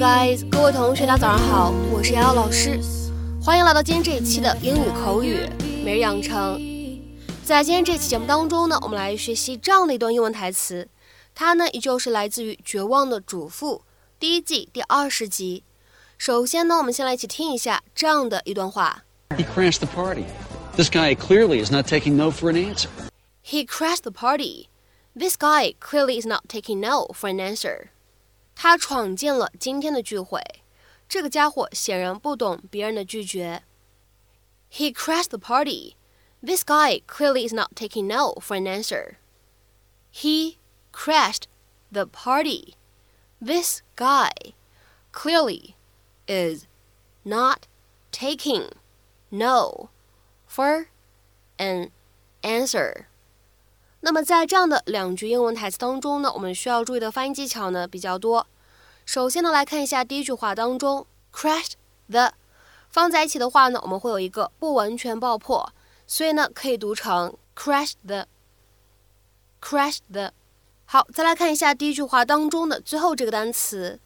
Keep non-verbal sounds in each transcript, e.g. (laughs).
Guys！各位同学，大家早上好，我是瑶瑶老师，欢迎来到今天这一期的英语口语每日养成。在今天这期节目当中呢，我们来学习这样的一段英文台词，它呢依旧是来自于《绝望的主妇》第一季第二十集。首先呢，我们先来一起听一下这样的一段话。He crashed the party. This guy clearly is not taking no for an answer. He crashed the party. This guy clearly is not taking no for an answer. 他闯进了今天的聚会，这个家伙显然不懂别人的拒绝。He crashed the party. This guy clearly is not taking no for an answer. He crashed the party. This guy clearly is not taking no for an answer. 那么在这样的两句英文台词当中呢，我们需要注意的发音技巧呢比较多。首先呢，来看一下第一句话当中，crash the 放在一起的话呢，我们会有一个不完全爆破。所以呢，可以读成 crash the。crash the。好，再来看一下第一句话当中的最后这个单词，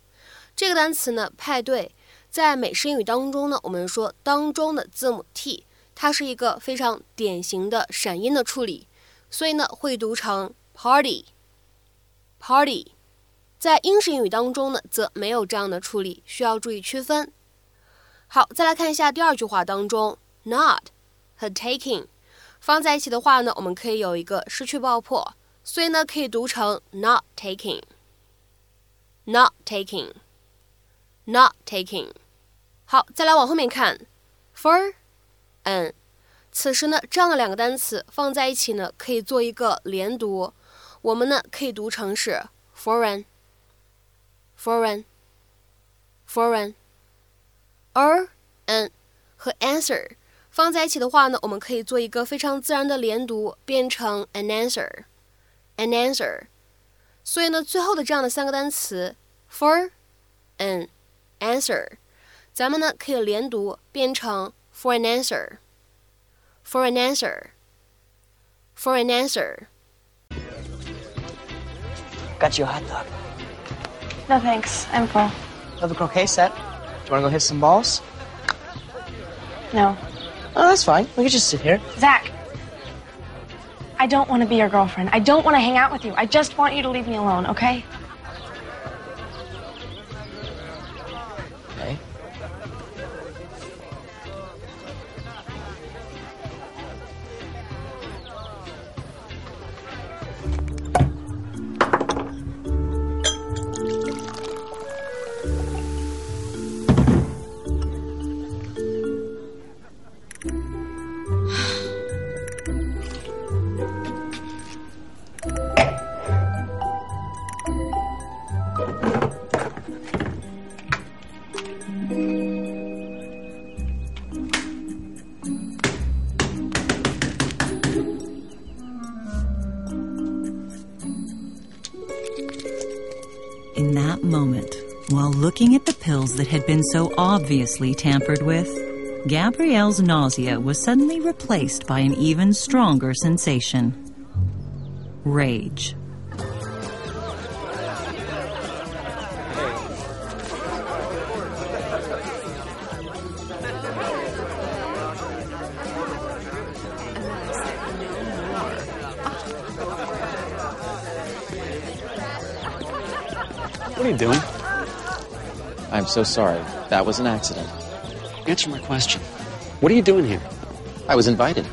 这个单词呢，派对，在美式英语当中呢，我们说当中的字母 t，它是一个非常典型的闪音的处理，所以呢，会读成 party，party。在英式英语当中呢，则没有这样的处理，需要注意区分。好，再来看一下第二句话当中，not。和 taking 放在一起的话呢，我们可以有一个失去爆破，所以呢可以读成 not taking，not taking，not taking。好，再来往后面看，for an，此时呢这样的两个单词放在一起呢，可以做一个连读，我们呢可以读成是 foreign，foreign，foreign，or an 和 answer。放在一起的话呢，我们可以做一个非常自然的连读，变成 an answer，an answer。所以呢，最后的这样的三个单词 for an answer，咱们呢可以连读变成 for an answer answer，for an answer. For an answer。Got you a hot dog. No thanks, I'm full. Have a croquet set. Do you want to go hit some balls? No. Oh, that's fine. We can just sit here. Zach, I don't want to be your girlfriend. I don't want to hang out with you. I just want you to leave me alone, okay? Looking at the pills that had been so obviously tampered with, Gabrielle's nausea was suddenly replaced by an even stronger sensation rage. What are you doing? I'm so sorry. That was an accident. Answer my question. What are you doing here? I was invited.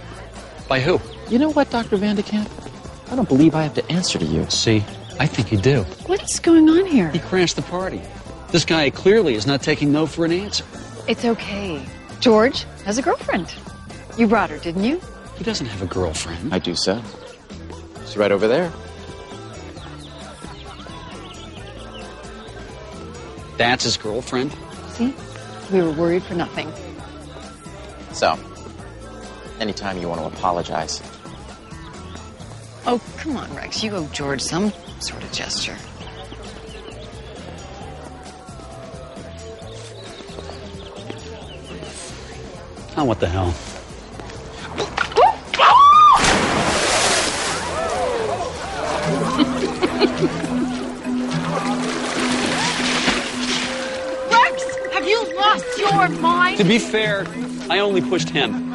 By who? You know what, Dr. Vandekamp? I don't believe I have to answer to you. See, I think you do. What's going on here? He crashed the party. This guy clearly is not taking no for an answer. It's okay. George has a girlfriend. You brought her, didn't you? He doesn't have a girlfriend. I do so. She's right over there. That's his girlfriend. See? We were worried for nothing. So, anytime you want to apologize. Oh, come on, Rex. You owe George some sort of gesture. Oh, what the hell? You're mine. To be fair, I only pushed him.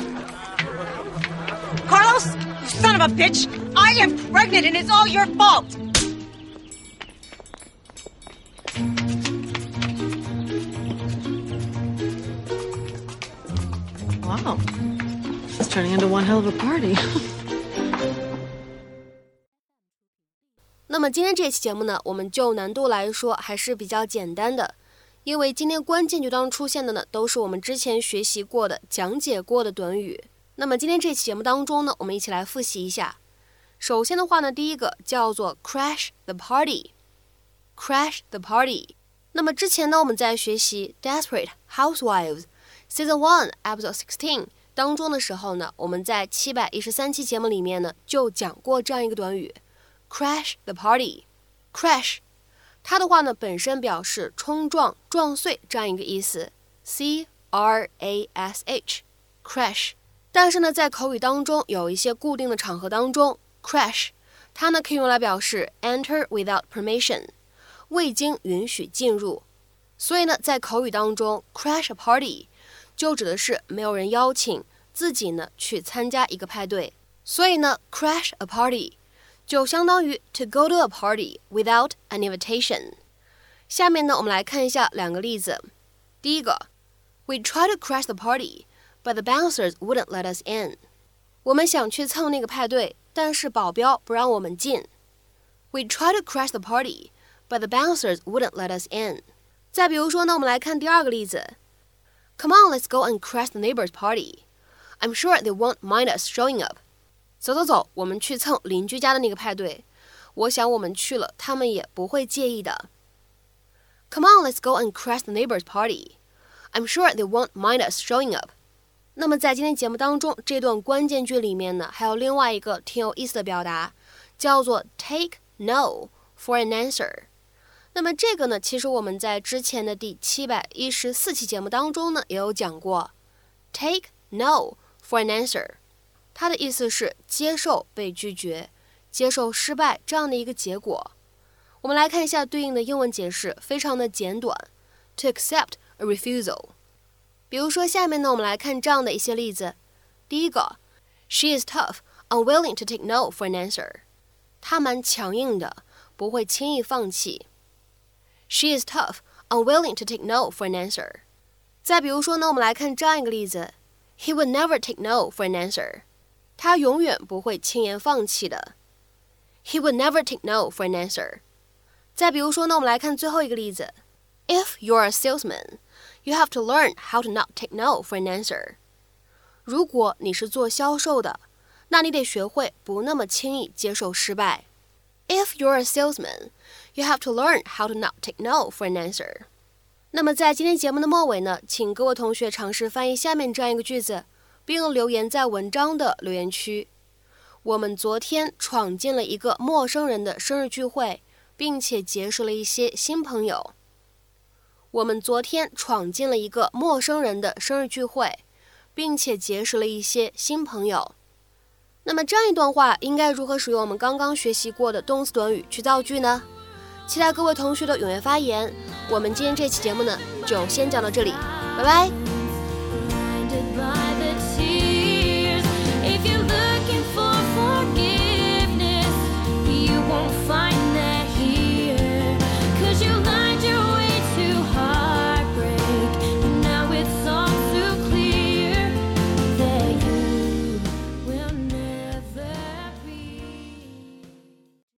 Carlos, you son of a bitch! I am pregnant and it's all your fault! Wow. It's turning into one hell of a party. (laughs) 那么今天这期节目呢，我们就难度来说还是比较简单的， 因为今天关键句当中出现的呢，都是我们之前学习过的、讲解过的短语。那么今天这期节目当中呢，我们一起来复习一下。首先的话呢，第一个叫做 crash the party，crash the party。那么之前呢，我们在学习 Desperate Housewives Season One Episode Sixteen 当中的时候呢，我们在七百一十三期节目里面呢，就讲过这样一个短语，crash the party”，crash。它的话呢，本身表示冲撞、撞碎这样一个意思，c r a s h，crash。但是呢，在口语当中有一些固定的场合当中，crash 它呢可以用来表示 enter without permission，未经允许进入。所以呢，在口语当中，crash a party 就指的是没有人邀请自己呢去参加一个派对。所以呢，crash a party 就相当于 to go to a party without an invitation。下面呢，我们来看一下两个例子。第一个，We try to crash the party。But the bouncers wouldn't let us in。我们想去蹭那个派对，但是保镖不让我们进。We tried to crash the party, but the bouncers wouldn't let us in。再比如说呢，我们来看第二个例子。Come on, let's go and crash the neighbor's party. I'm sure they won't mind us showing up。 走走走，我们去蹭邻居家的那个派对。我想我们去了，他们也不会介意的。Come on, let's go and crash the neighbor's party. I'm sure they won't mind us showing up。那么在今天节目当中，这段关键句里面呢，还有另外一个挺有意思的表达，叫做 take no for an answer。那么这个呢，其实我们在之前的第七百一十四期节目当中呢，也有讲过，take no for an answer，它的意思是接受被拒绝、接受失败这样的一个结果。我们来看一下对应的英文解释，非常的简短，to accept a refusal。比如说，下面呢，我们来看这样的一些例子。第一个，She is tough, unwilling to take no for an answer。她蛮强硬的，不会轻易放弃。She is tough, unwilling to take no for an answer。再比如说呢，我们来看这样一个例子：He would never take no for an answer。 他永远不会轻言放弃的。He would never take no for an answer。再比如说呢，我们来看最后一个例子：If you're a salesman。You have to learn how to not take no for an answer。如果你是做销售的，那你得学会不那么轻易接受失败。If you're a salesman, you have to learn how to not take no for an answer。那么在今天节目的末尾呢，请各位同学尝试翻译下面这样一个句子，并留言在文章的留言区。我们昨天闯进了一个陌生人的生日聚会，并且结识了一些新朋友。我们昨天闯进了一个陌生人的生日聚会，并且结识了一些新朋友。那么这样一段话应该如何使用我们刚刚学习过的动词短语去造句呢？期待各位同学的踊跃发言。我们今天这期节目呢，就先讲到这里，拜拜。